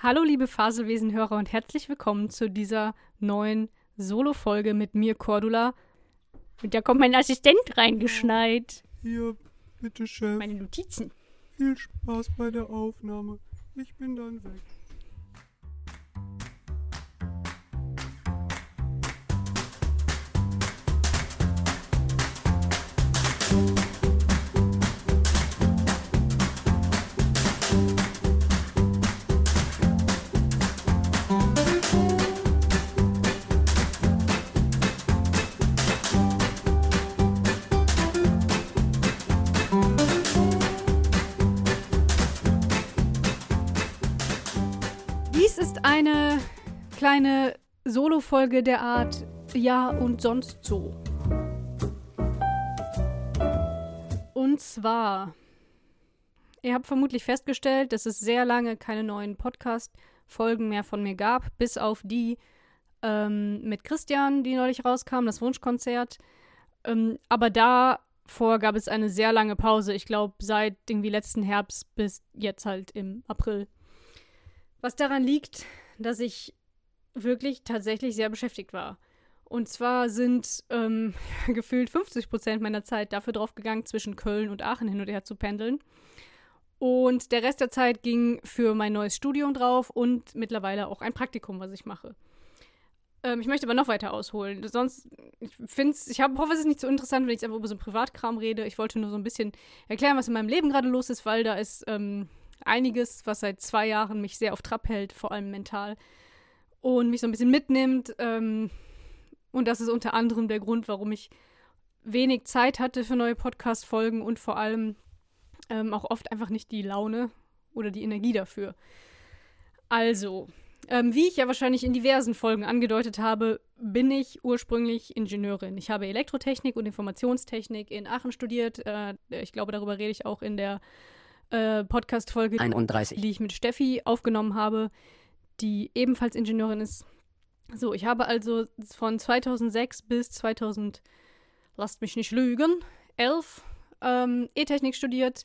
Hallo liebe Faselwesen-Hörer und herzlich willkommen zu dieser neuen Solo-Folge mit mir, Cordula. Und da kommt mein Assistent reingeschneit. Hier, bitte, Chef. Meine Notizen. Viel Spaß bei der Aufnahme. Ich bin dann weg. Ist eine kleine Solo-Folge der Art Ja und sonst so. Und zwar, ihr habt vermutlich festgestellt, dass es sehr lange keine neuen Podcast-Folgen mehr von mir gab, bis auf die ähm, mit Christian, die neulich rauskam, das Wunschkonzert. Ähm, aber davor gab es eine sehr lange Pause. Ich glaube, seit irgendwie letzten Herbst bis jetzt halt im April. Was daran liegt, dass ich wirklich tatsächlich sehr beschäftigt war. Und zwar sind ähm, gefühlt 50 Prozent meiner Zeit dafür draufgegangen, zwischen Köln und Aachen hin und her zu pendeln. Und der Rest der Zeit ging für mein neues Studium drauf und mittlerweile auch ein Praktikum, was ich mache. Ähm, ich möchte aber noch weiter ausholen. Sonst, ich finde es, ich hab, hoffe, es ist nicht so interessant, wenn ich jetzt einfach über so einen Privatkram rede. Ich wollte nur so ein bisschen erklären, was in meinem Leben gerade los ist, weil da ist ähm, einiges, was seit zwei Jahren mich sehr auf Trab hält, vor allem mental. Und mich so ein bisschen mitnimmt. Ähm, und das ist unter anderem der Grund, warum ich wenig Zeit hatte für neue Podcast-Folgen und vor allem ähm, auch oft einfach nicht die Laune oder die Energie dafür. Also, ähm, wie ich ja wahrscheinlich in diversen Folgen angedeutet habe, bin ich ursprünglich Ingenieurin. Ich habe Elektrotechnik und Informationstechnik in Aachen studiert. Äh, ich glaube, darüber rede ich auch in der äh, Podcast-Folge, 31. die ich mit Steffi aufgenommen habe, die ebenfalls Ingenieurin ist. So, ich habe also von 2006 bis 2000, lasst mich nicht lügen, 11 ähm, E-Technik studiert,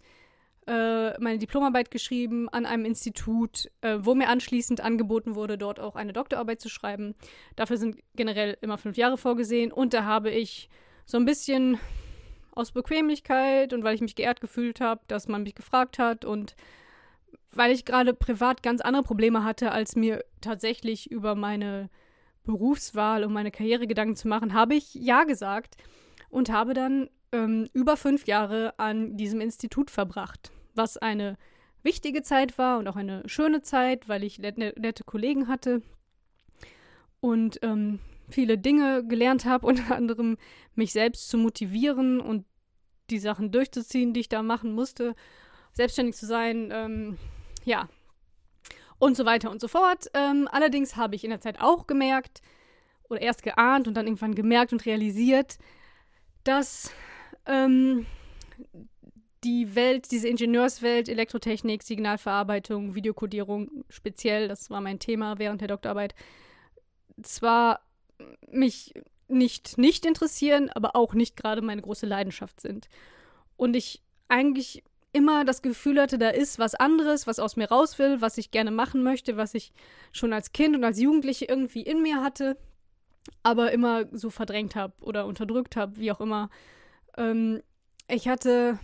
äh, meine Diplomarbeit geschrieben an einem Institut, äh, wo mir anschließend angeboten wurde, dort auch eine Doktorarbeit zu schreiben. Dafür sind generell immer fünf Jahre vorgesehen und da habe ich so ein bisschen aus Bequemlichkeit und weil ich mich geehrt gefühlt habe, dass man mich gefragt hat und weil ich gerade privat ganz andere Probleme hatte, als mir tatsächlich über meine Berufswahl und meine Karriere Gedanken zu machen, habe ich Ja gesagt und habe dann ähm, über fünf Jahre an diesem Institut verbracht, was eine wichtige Zeit war und auch eine schöne Zeit, weil ich nette, Kollegen hatte. Und ähm, viele Dinge gelernt habe, unter anderem mich selbst zu motivieren und die Sachen durchzuziehen, die ich da machen musste, selbstständig zu sein, ähm, ja, und so weiter und so fort. Ähm, allerdings habe ich in der Zeit auch gemerkt, oder erst geahnt und dann irgendwann gemerkt und realisiert, dass ähm, die Welt, diese Ingenieurswelt, Elektrotechnik, Signalverarbeitung, Videokodierung speziell, das war mein Thema während der Doktorarbeit, zwar mich nicht nicht interessieren, aber auch nicht gerade meine große Leidenschaft sind. Und ich eigentlich immer das Gefühl hatte, da ist was anderes, was aus mir raus will, was ich gerne machen möchte, was ich schon als Kind und als Jugendliche irgendwie in mir hatte, aber immer so verdrängt habe oder unterdrückt habe, wie auch immer. Ähm, ich hatte,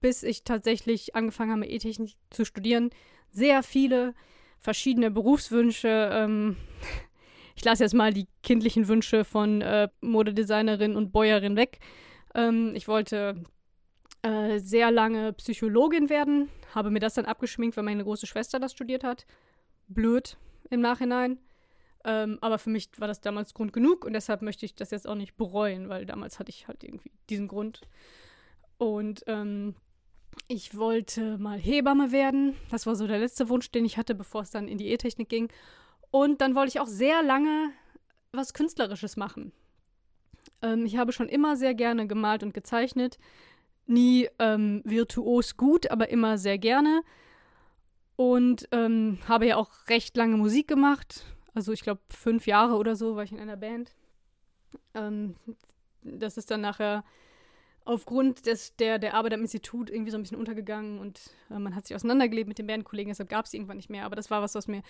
bis ich tatsächlich angefangen habe, E-Technik zu studieren, sehr viele verschiedene Berufswünsche. Ähm, ich lasse jetzt mal die kindlichen Wünsche von äh, Modedesignerin und Bäuerin weg. Ähm, ich wollte äh, sehr lange Psychologin werden, habe mir das dann abgeschminkt, weil meine große Schwester das studiert hat. Blöd im Nachhinein. Ähm, aber für mich war das damals Grund genug und deshalb möchte ich das jetzt auch nicht bereuen, weil damals hatte ich halt irgendwie diesen Grund. Und ähm, ich wollte mal Hebamme werden. Das war so der letzte Wunsch, den ich hatte, bevor es dann in die E-Technik ging. Und dann wollte ich auch sehr lange was Künstlerisches machen. Ähm, ich habe schon immer sehr gerne gemalt und gezeichnet. Nie ähm, virtuos gut, aber immer sehr gerne. Und ähm, habe ja auch recht lange Musik gemacht. Also ich glaube fünf Jahre oder so war ich in einer Band. Ähm, das ist dann nachher aufgrund des, der, der Arbeit am Institut irgendwie so ein bisschen untergegangen und äh, man hat sich auseinandergelebt mit den Bandkollegen, deshalb gab es irgendwann nicht mehr. Aber das war was, was mir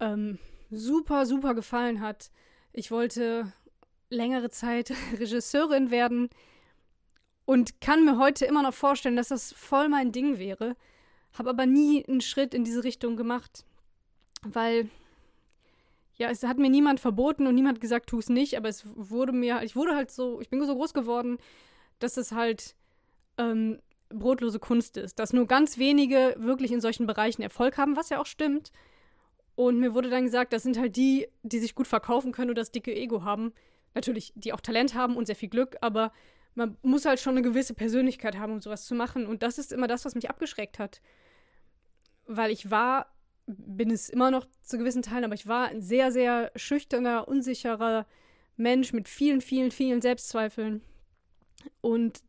ähm, super, super gefallen hat. Ich wollte längere Zeit Regisseurin werden und kann mir heute immer noch vorstellen, dass das voll mein Ding wäre. Habe aber nie einen Schritt in diese Richtung gemacht, weil ja, es hat mir niemand verboten und niemand gesagt, tu es nicht, aber es wurde mir, ich wurde halt so, ich bin so groß geworden, dass es halt ähm, brotlose Kunst ist, dass nur ganz wenige wirklich in solchen Bereichen Erfolg haben, was ja auch stimmt. Und mir wurde dann gesagt, das sind halt die, die sich gut verkaufen können und das dicke Ego haben. Natürlich, die auch Talent haben und sehr viel Glück, aber man muss halt schon eine gewisse Persönlichkeit haben, um sowas zu machen. Und das ist immer das, was mich abgeschreckt hat. Weil ich war bin es immer noch zu gewissen Teilen, aber ich war ein sehr, sehr schüchterner, unsicherer Mensch mit vielen, vielen, vielen Selbstzweifeln. Und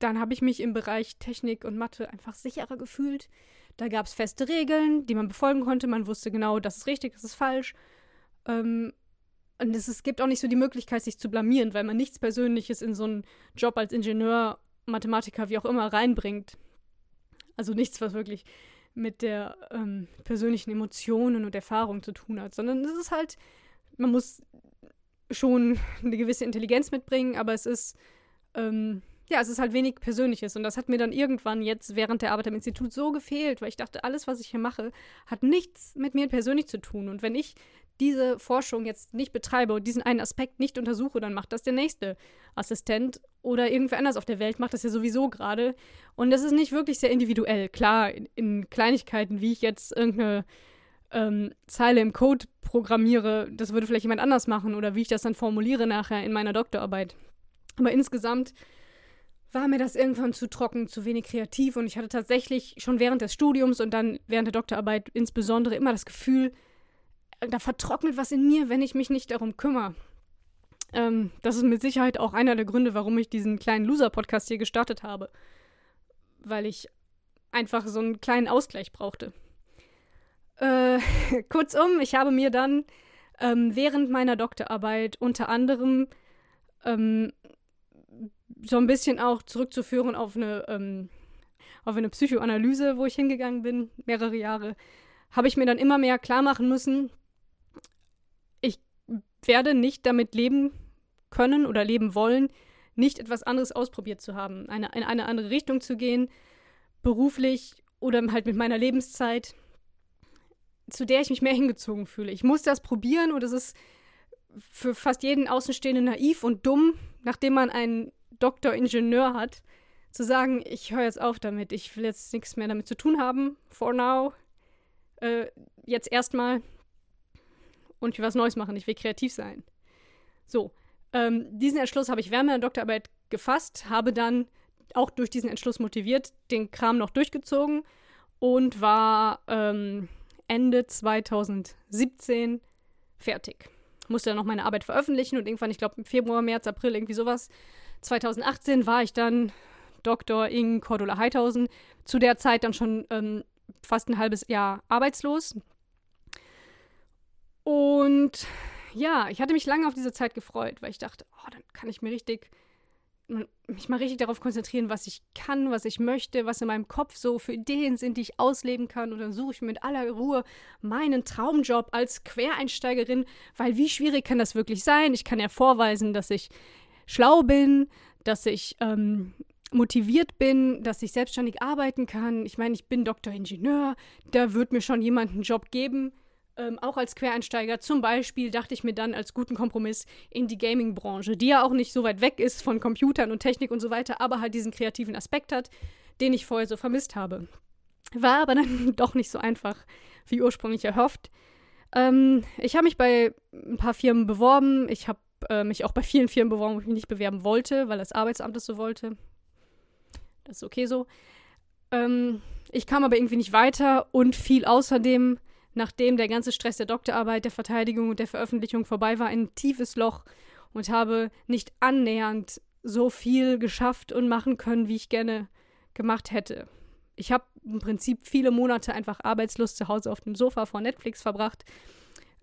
dann habe ich mich im Bereich Technik und Mathe einfach sicherer gefühlt. Da gab es feste Regeln, die man befolgen konnte. Man wusste genau, das ist richtig, das ist falsch. Ähm, und es, es gibt auch nicht so die Möglichkeit, sich zu blamieren, weil man nichts Persönliches in so einen Job als Ingenieur, Mathematiker, wie auch immer, reinbringt. Also nichts, was wirklich mit der ähm, persönlichen Emotionen und Erfahrung zu tun hat, sondern es ist halt, man muss schon eine gewisse Intelligenz mitbringen, aber es ist, ähm, ja, es ist halt wenig Persönliches. Und das hat mir dann irgendwann jetzt während der Arbeit am Institut so gefehlt, weil ich dachte, alles, was ich hier mache, hat nichts mit mir persönlich zu tun. Und wenn ich diese Forschung jetzt nicht betreibe und diesen einen Aspekt nicht untersuche, dann macht das der nächste Assistent oder irgendwer anders auf der Welt macht das ja sowieso gerade. Und das ist nicht wirklich sehr individuell. Klar, in, in Kleinigkeiten, wie ich jetzt irgendeine ähm, Zeile im Code programmiere, das würde vielleicht jemand anders machen oder wie ich das dann formuliere nachher in meiner Doktorarbeit. Aber insgesamt war mir das irgendwann zu trocken, zu wenig kreativ und ich hatte tatsächlich schon während des Studiums und dann während der Doktorarbeit insbesondere immer das Gefühl, da vertrocknet was in mir, wenn ich mich nicht darum kümmere. Ähm, das ist mit Sicherheit auch einer der Gründe, warum ich diesen kleinen Loser-Podcast hier gestartet habe. Weil ich einfach so einen kleinen Ausgleich brauchte. Äh, kurzum, ich habe mir dann ähm, während meiner Doktorarbeit unter anderem ähm, so ein bisschen auch zurückzuführen auf eine, ähm, auf eine Psychoanalyse, wo ich hingegangen bin, mehrere Jahre, habe ich mir dann immer mehr klar machen müssen, werde nicht damit leben können oder leben wollen, nicht etwas anderes ausprobiert zu haben, eine, in eine andere Richtung zu gehen, beruflich oder halt mit meiner Lebenszeit, zu der ich mich mehr hingezogen fühle. Ich muss das probieren und es ist für fast jeden Außenstehenden naiv und dumm, nachdem man einen Doktor-Ingenieur hat, zu sagen, ich höre jetzt auf damit, ich will jetzt nichts mehr damit zu tun haben, for now, äh, jetzt erstmal und ich will was Neues machen, ich will kreativ sein. So, ähm, diesen Entschluss habe ich während meiner Doktorarbeit gefasst, habe dann auch durch diesen Entschluss motiviert, den Kram noch durchgezogen und war ähm, Ende 2017 fertig. Musste dann noch meine Arbeit veröffentlichen und irgendwann, ich glaube im Februar, März, April, irgendwie sowas, 2018 war ich dann Dr. Ing Cordula Heithausen, zu der Zeit dann schon ähm, fast ein halbes Jahr arbeitslos, und ja, ich hatte mich lange auf diese Zeit gefreut, weil ich dachte, oh, dann kann ich mir richtig, mich mal richtig darauf konzentrieren, was ich kann, was ich möchte, was in meinem Kopf so für Ideen sind, die ich ausleben kann. Und dann suche ich mir mit aller Ruhe meinen Traumjob als Quereinsteigerin, weil wie schwierig kann das wirklich sein? Ich kann ja vorweisen, dass ich schlau bin, dass ich ähm, motiviert bin, dass ich selbstständig arbeiten kann. Ich meine, ich bin Doktoringenieur, da wird mir schon jemand einen Job geben ähm, auch als Quereinsteiger, zum Beispiel dachte ich mir dann als guten Kompromiss in die Gaming-Branche, die ja auch nicht so weit weg ist von Computern und Technik und so weiter, aber halt diesen kreativen Aspekt hat, den ich vorher so vermisst habe. War aber dann doch nicht so einfach, wie ursprünglich erhofft. Ähm, ich habe mich bei ein paar Firmen beworben. Ich habe äh, mich auch bei vielen Firmen beworben, wo ich mich nicht bewerben wollte, weil das Arbeitsamt es so wollte. Das ist okay so. Ähm, ich kam aber irgendwie nicht weiter und fiel außerdem nachdem der ganze Stress der Doktorarbeit, der Verteidigung und der Veröffentlichung vorbei war, ein tiefes Loch und habe nicht annähernd so viel geschafft und machen können, wie ich gerne gemacht hätte. Ich habe im Prinzip viele Monate einfach arbeitslos zu Hause auf dem Sofa vor Netflix verbracht,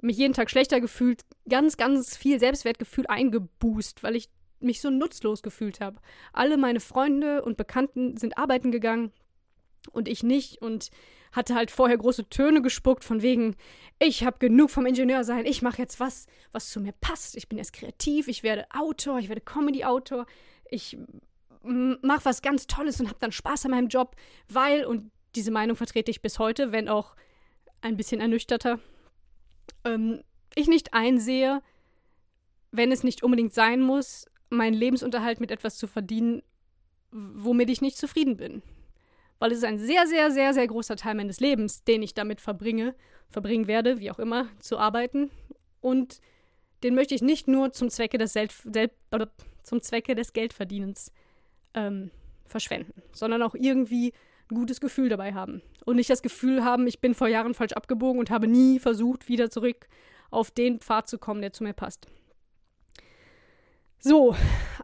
mich jeden Tag schlechter gefühlt, ganz, ganz viel Selbstwertgefühl eingeboost, weil ich mich so nutzlos gefühlt habe. Alle meine Freunde und Bekannten sind arbeiten gegangen und ich nicht und hatte halt vorher große Töne gespuckt von wegen, ich habe genug vom Ingenieur sein, ich mache jetzt was, was zu mir passt. Ich bin jetzt kreativ, ich werde Autor, ich werde Comedy-Autor, ich mache was ganz Tolles und habe dann Spaß an meinem Job, weil, und diese Meinung vertrete ich bis heute, wenn auch ein bisschen ernüchterter, ähm, ich nicht einsehe, wenn es nicht unbedingt sein muss, meinen Lebensunterhalt mit etwas zu verdienen, womit ich nicht zufrieden bin weil es ist ein sehr, sehr, sehr, sehr großer Teil meines Lebens, den ich damit verbringe, verbringen werde, wie auch immer, zu arbeiten. Und den möchte ich nicht nur zum Zwecke des, Sel Sel zum Zwecke des Geldverdienens ähm, verschwenden, sondern auch irgendwie ein gutes Gefühl dabei haben. Und nicht das Gefühl haben, ich bin vor Jahren falsch abgebogen und habe nie versucht, wieder zurück auf den Pfad zu kommen, der zu mir passt. So,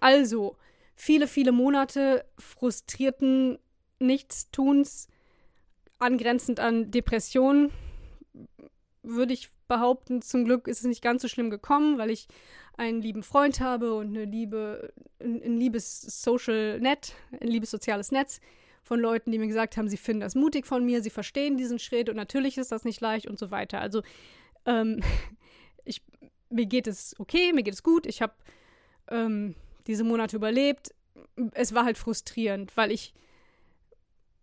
also, viele, viele Monate frustrierten Nichtstuns angrenzend an Depressionen, würde ich behaupten. Zum Glück ist es nicht ganz so schlimm gekommen, weil ich einen lieben Freund habe und eine liebe, ein, ein liebes Social Net, ein liebes soziales Netz von Leuten, die mir gesagt haben, sie finden das mutig von mir, sie verstehen diesen Schritt und natürlich ist das nicht leicht und so weiter. Also ähm, ich, mir geht es okay, mir geht es gut. Ich habe ähm, diese Monate überlebt. Es war halt frustrierend, weil ich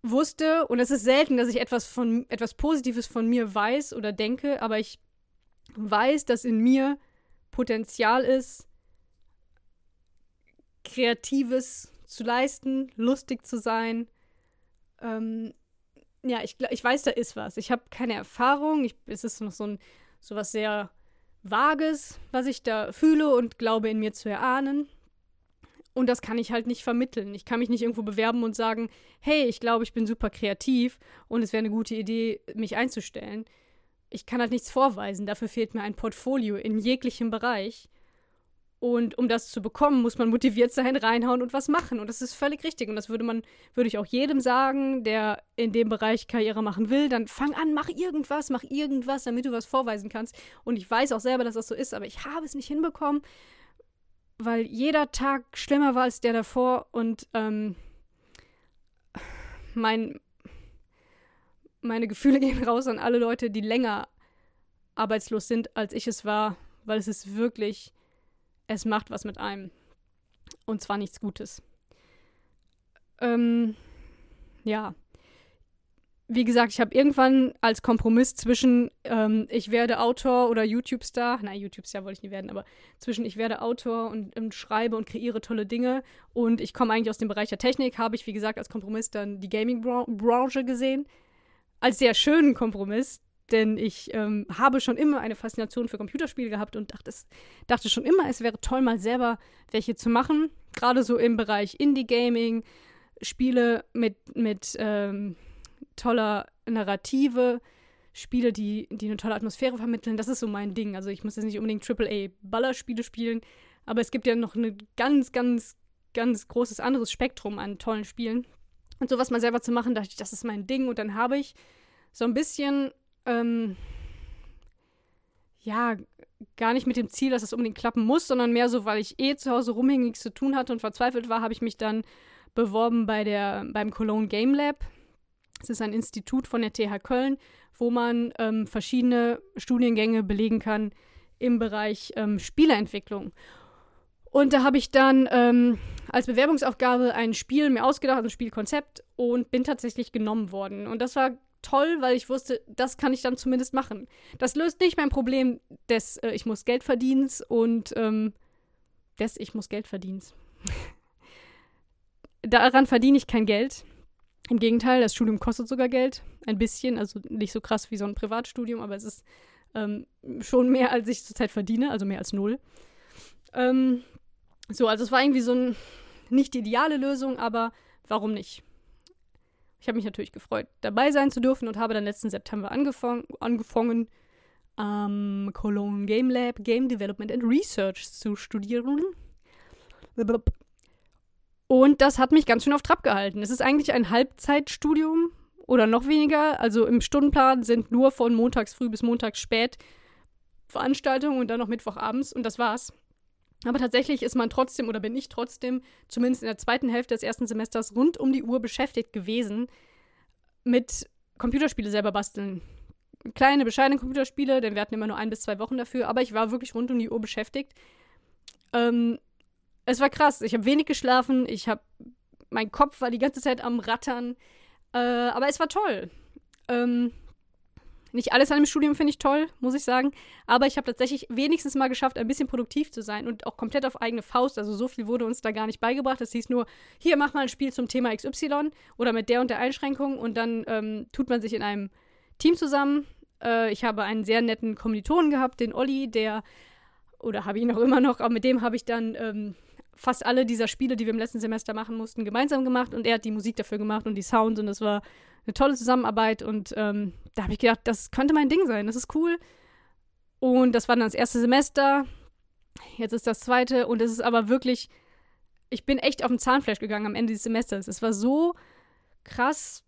wusste, und es ist selten, dass ich etwas von etwas Positives von mir weiß oder denke, aber ich weiß, dass in mir Potenzial ist, Kreatives zu leisten, lustig zu sein. Ähm, ja, ich, ich weiß, da ist was. Ich habe keine Erfahrung. Ich, es ist noch so ein so was sehr Vages, was ich da fühle und glaube in mir zu erahnen. Und das kann ich halt nicht vermitteln. Ich kann mich nicht irgendwo bewerben und sagen, hey, ich glaube, ich bin super kreativ und es wäre eine gute Idee, mich einzustellen. Ich kann halt nichts vorweisen. Dafür fehlt mir ein Portfolio in jeglichem Bereich. Und um das zu bekommen, muss man motiviert sein, reinhauen und was machen. Und das ist völlig richtig. Und das würde man, würde ich auch jedem sagen, der in dem Bereich Karriere machen will. Dann fang an, mach irgendwas, mach irgendwas, damit du was vorweisen kannst. Und ich weiß auch selber, dass das so ist, aber ich habe es nicht hinbekommen weil jeder Tag schlimmer war als der davor und ähm, mein, meine Gefühle gehen raus an alle Leute, die länger arbeitslos sind, als ich es war, weil es ist wirklich, es macht was mit einem. Und zwar nichts Gutes. Ähm, ja wie gesagt, ich habe irgendwann als Kompromiss zwischen ähm, ich werde Autor oder YouTube-Star, nein, YouTube-Star wollte ich nie werden, aber zwischen ich werde Autor und, und schreibe und kreiere tolle Dinge und ich komme eigentlich aus dem Bereich der Technik, habe ich, wie gesagt, als Kompromiss dann die Gaming-Branche gesehen. Als sehr schönen Kompromiss, denn ich ähm, habe schon immer eine Faszination für Computerspiele gehabt und dachte, es, dachte schon immer, es wäre toll, mal selber welche zu machen. Gerade so im Bereich Indie-Gaming, Spiele mit, mit ähm, toller Narrative, Spiele, die, die eine tolle Atmosphäre vermitteln. Das ist so mein Ding. Also ich muss jetzt nicht unbedingt AAA-Ballerspiele spielen, aber es gibt ja noch ein ganz, ganz, ganz großes anderes Spektrum an tollen Spielen. Und sowas mal selber zu machen, dachte ich, das ist mein Ding. Und dann habe ich so ein bisschen, ähm, ja, gar nicht mit dem Ziel, dass es das unbedingt klappen muss, sondern mehr so, weil ich eh zu Hause rumhing, nichts zu tun hatte und verzweifelt war, habe ich mich dann beworben bei der, beim Cologne Game Lab es ist ein Institut von der TH Köln, wo man ähm, verschiedene Studiengänge belegen kann im Bereich ähm, Spieleentwicklung. Und da habe ich dann ähm, als Bewerbungsaufgabe ein Spiel mir ausgedacht, ein Spielkonzept und bin tatsächlich genommen worden. Und das war toll, weil ich wusste, das kann ich dann zumindest machen. Das löst nicht mein Problem des äh, Ich muss Geld verdienen und ähm, des Ich muss Geld verdienen. Daran verdiene ich kein Geld. Im Gegenteil, das Studium kostet sogar Geld. Ein bisschen, also nicht so krass wie so ein Privatstudium, aber es ist ähm, schon mehr, als ich zurzeit verdiene, also mehr als null. Ähm, so, also es war irgendwie so ein, nicht die ideale Lösung, aber warum nicht? Ich habe mich natürlich gefreut, dabei sein zu dürfen und habe dann letzten September angefangen, angefangen am Cologne Game Lab Game Development and Research zu studieren. Und das hat mich ganz schön auf Trab gehalten. Es ist eigentlich ein Halbzeitstudium oder noch weniger. Also im Stundenplan sind nur von montags früh bis montags spät Veranstaltungen und dann noch Mittwochabends und das war's. Aber tatsächlich ist man trotzdem oder bin ich trotzdem, zumindest in der zweiten Hälfte des ersten Semesters, rund um die Uhr beschäftigt gewesen mit Computerspiele selber basteln. Kleine, bescheidene Computerspiele, denn wir hatten immer nur ein bis zwei Wochen dafür, aber ich war wirklich rund um die Uhr beschäftigt. Ähm, es war krass. Ich habe wenig geschlafen, ich habe. Mein Kopf war die ganze Zeit am Rattern. Äh, aber es war toll. Ähm, nicht alles an dem Studium finde ich toll, muss ich sagen. Aber ich habe tatsächlich wenigstens mal geschafft, ein bisschen produktiv zu sein und auch komplett auf eigene Faust. Also so viel wurde uns da gar nicht beigebracht. Es hieß nur, hier mach mal ein Spiel zum Thema XY oder mit der und der Einschränkung und dann ähm, tut man sich in einem Team zusammen. Äh, ich habe einen sehr netten Kommilitonen gehabt, den Olli, der, oder habe ich noch immer noch, aber mit dem habe ich dann ähm, fast alle dieser Spiele, die wir im letzten Semester machen mussten, gemeinsam gemacht und er hat die Musik dafür gemacht und die Sounds und das war eine tolle Zusammenarbeit und ähm, da habe ich gedacht, das könnte mein Ding sein, das ist cool. Und das war dann das erste Semester, jetzt ist das zweite und es ist aber wirklich, ich bin echt auf den Zahnfleisch gegangen am Ende des Semesters. Es war so krass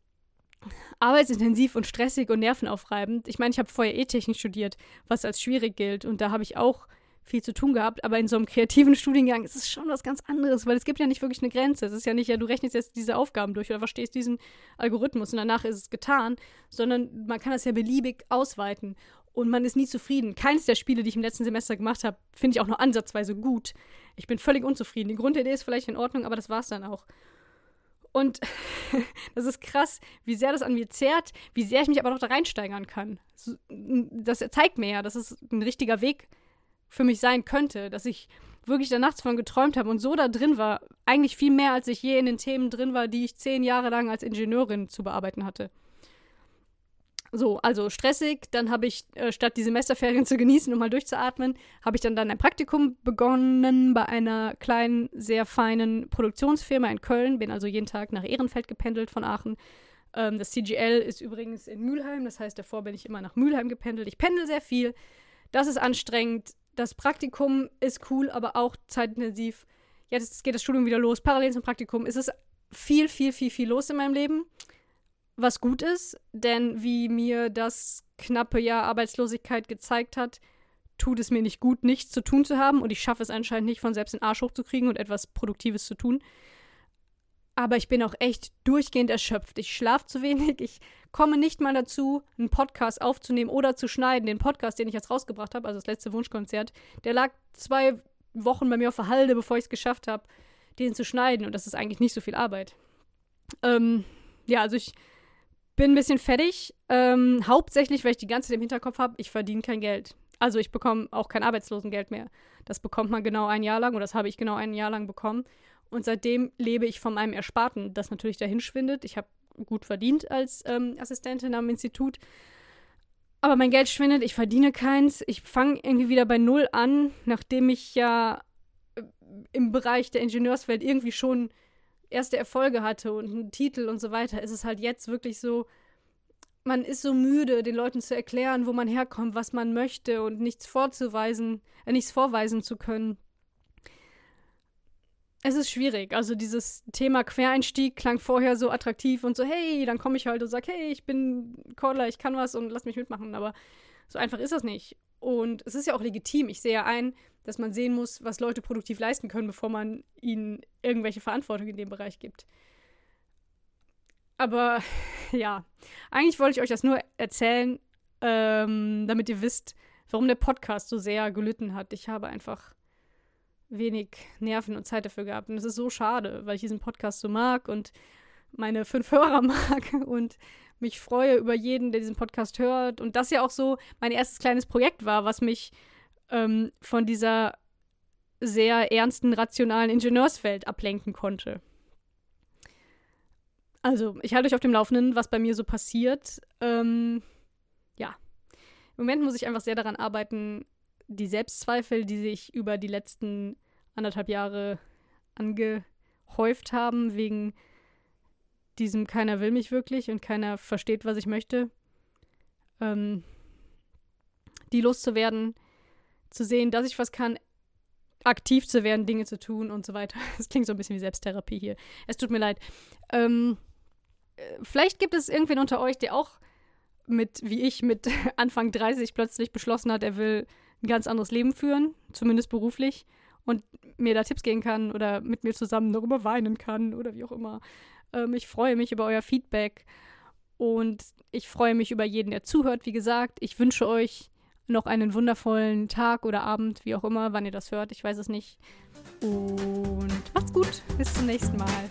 arbeitsintensiv und stressig und nervenaufreibend. Ich meine, ich habe vorher E-Technik studiert, was als schwierig gilt und da habe ich auch viel zu tun gehabt, aber in so einem kreativen Studiengang ist es schon was ganz anderes, weil es gibt ja nicht wirklich eine Grenze. Es ist ja nicht, ja, du rechnest jetzt diese Aufgaben durch oder verstehst diesen Algorithmus und danach ist es getan, sondern man kann das ja beliebig ausweiten und man ist nie zufrieden. Keines der Spiele, die ich im letzten Semester gemacht habe, finde ich auch nur ansatzweise gut. Ich bin völlig unzufrieden. Die Grundidee ist vielleicht in Ordnung, aber das war es dann auch. Und das ist krass, wie sehr das an mir zehrt, wie sehr ich mich aber noch da reinsteigern kann. Das zeigt mir ja, dass es ein richtiger Weg ist für mich sein könnte, dass ich wirklich da nachts von geträumt habe und so da drin war, eigentlich viel mehr, als ich je in den Themen drin war, die ich zehn Jahre lang als Ingenieurin zu bearbeiten hatte. So, also stressig, dann habe ich, äh, statt die Semesterferien zu genießen und mal durchzuatmen, habe ich dann, dann ein Praktikum begonnen bei einer kleinen, sehr feinen Produktionsfirma in Köln, bin also jeden Tag nach Ehrenfeld gependelt von Aachen. Ähm, das CGL ist übrigens in Mülheim, das heißt, davor bin ich immer nach Mülheim gependelt. Ich pendel sehr viel. Das ist anstrengend das Praktikum ist cool, aber auch zeitintensiv. Jetzt geht das Studium wieder los. Parallel zum Praktikum ist es viel, viel, viel, viel los in meinem Leben. Was gut ist, denn wie mir das knappe Jahr Arbeitslosigkeit gezeigt hat, tut es mir nicht gut, nichts zu tun zu haben und ich schaffe es anscheinend nicht, von selbst den Arsch hochzukriegen und etwas Produktives zu tun. Aber ich bin auch echt durchgehend erschöpft. Ich schlafe zu wenig, ich komme nicht mal dazu, einen Podcast aufzunehmen oder zu schneiden. Den Podcast, den ich jetzt rausgebracht habe, also das letzte Wunschkonzert, der lag zwei Wochen bei mir auf der Halde, bevor ich es geschafft habe, den zu schneiden. Und das ist eigentlich nicht so viel Arbeit. Ähm, ja, also ich bin ein bisschen fertig. Ähm, hauptsächlich, weil ich die ganze Zeit im Hinterkopf habe, ich verdiene kein Geld. Also ich bekomme auch kein Arbeitslosengeld mehr. Das bekommt man genau ein Jahr lang oder das habe ich genau ein Jahr lang bekommen. Und seitdem lebe ich von meinem Ersparten, das natürlich dahin schwindet. Ich habe gut verdient als ähm, Assistentin am Institut. Aber mein Geld schwindet, ich verdiene keins. Ich fange irgendwie wieder bei Null an, nachdem ich ja äh, im Bereich der Ingenieurswelt irgendwie schon erste Erfolge hatte und einen Titel und so weiter. Ist es halt jetzt wirklich so, man ist so müde, den Leuten zu erklären, wo man herkommt, was man möchte und nichts vorzuweisen, äh, nichts vorweisen zu können es ist schwierig. Also dieses Thema Quereinstieg klang vorher so attraktiv und so, hey, dann komme ich halt und sage, hey, ich bin Cordler, ich kann was und lass mich mitmachen. Aber so einfach ist das nicht. Und es ist ja auch legitim. Ich sehe ja ein, dass man sehen muss, was Leute produktiv leisten können, bevor man ihnen irgendwelche Verantwortung in dem Bereich gibt. Aber ja, eigentlich wollte ich euch das nur erzählen, ähm, damit ihr wisst, warum der Podcast so sehr gelitten hat. Ich habe einfach wenig Nerven und Zeit dafür gehabt. Und es ist so schade, weil ich diesen Podcast so mag und meine fünf Hörer mag und mich freue über jeden, der diesen Podcast hört. Und das ja auch so mein erstes kleines Projekt war, was mich ähm, von dieser sehr ernsten, rationalen Ingenieurswelt ablenken konnte. Also, ich halte euch auf dem Laufenden, was bei mir so passiert. Ähm, ja. Im Moment muss ich einfach sehr daran arbeiten, die Selbstzweifel, die sich über die letzten anderthalb Jahre angehäuft haben, wegen diesem keiner will mich wirklich und keiner versteht, was ich möchte, ähm, die loszuwerden, zu sehen, dass ich was kann, aktiv zu werden, Dinge zu tun und so weiter. Das klingt so ein bisschen wie Selbsttherapie hier. Es tut mir leid. Ähm, äh, vielleicht gibt es irgendwen unter euch, der auch mit, wie ich, mit Anfang 30 plötzlich beschlossen hat, er will ein ganz anderes Leben führen, zumindest beruflich, und mir da Tipps geben kann oder mit mir zusammen darüber weinen kann oder wie auch immer. Ähm, ich freue mich über euer Feedback und ich freue mich über jeden, der zuhört. Wie gesagt, ich wünsche euch noch einen wundervollen Tag oder Abend, wie auch immer, wann ihr das hört. Ich weiß es nicht. Und macht's gut. Bis zum nächsten Mal.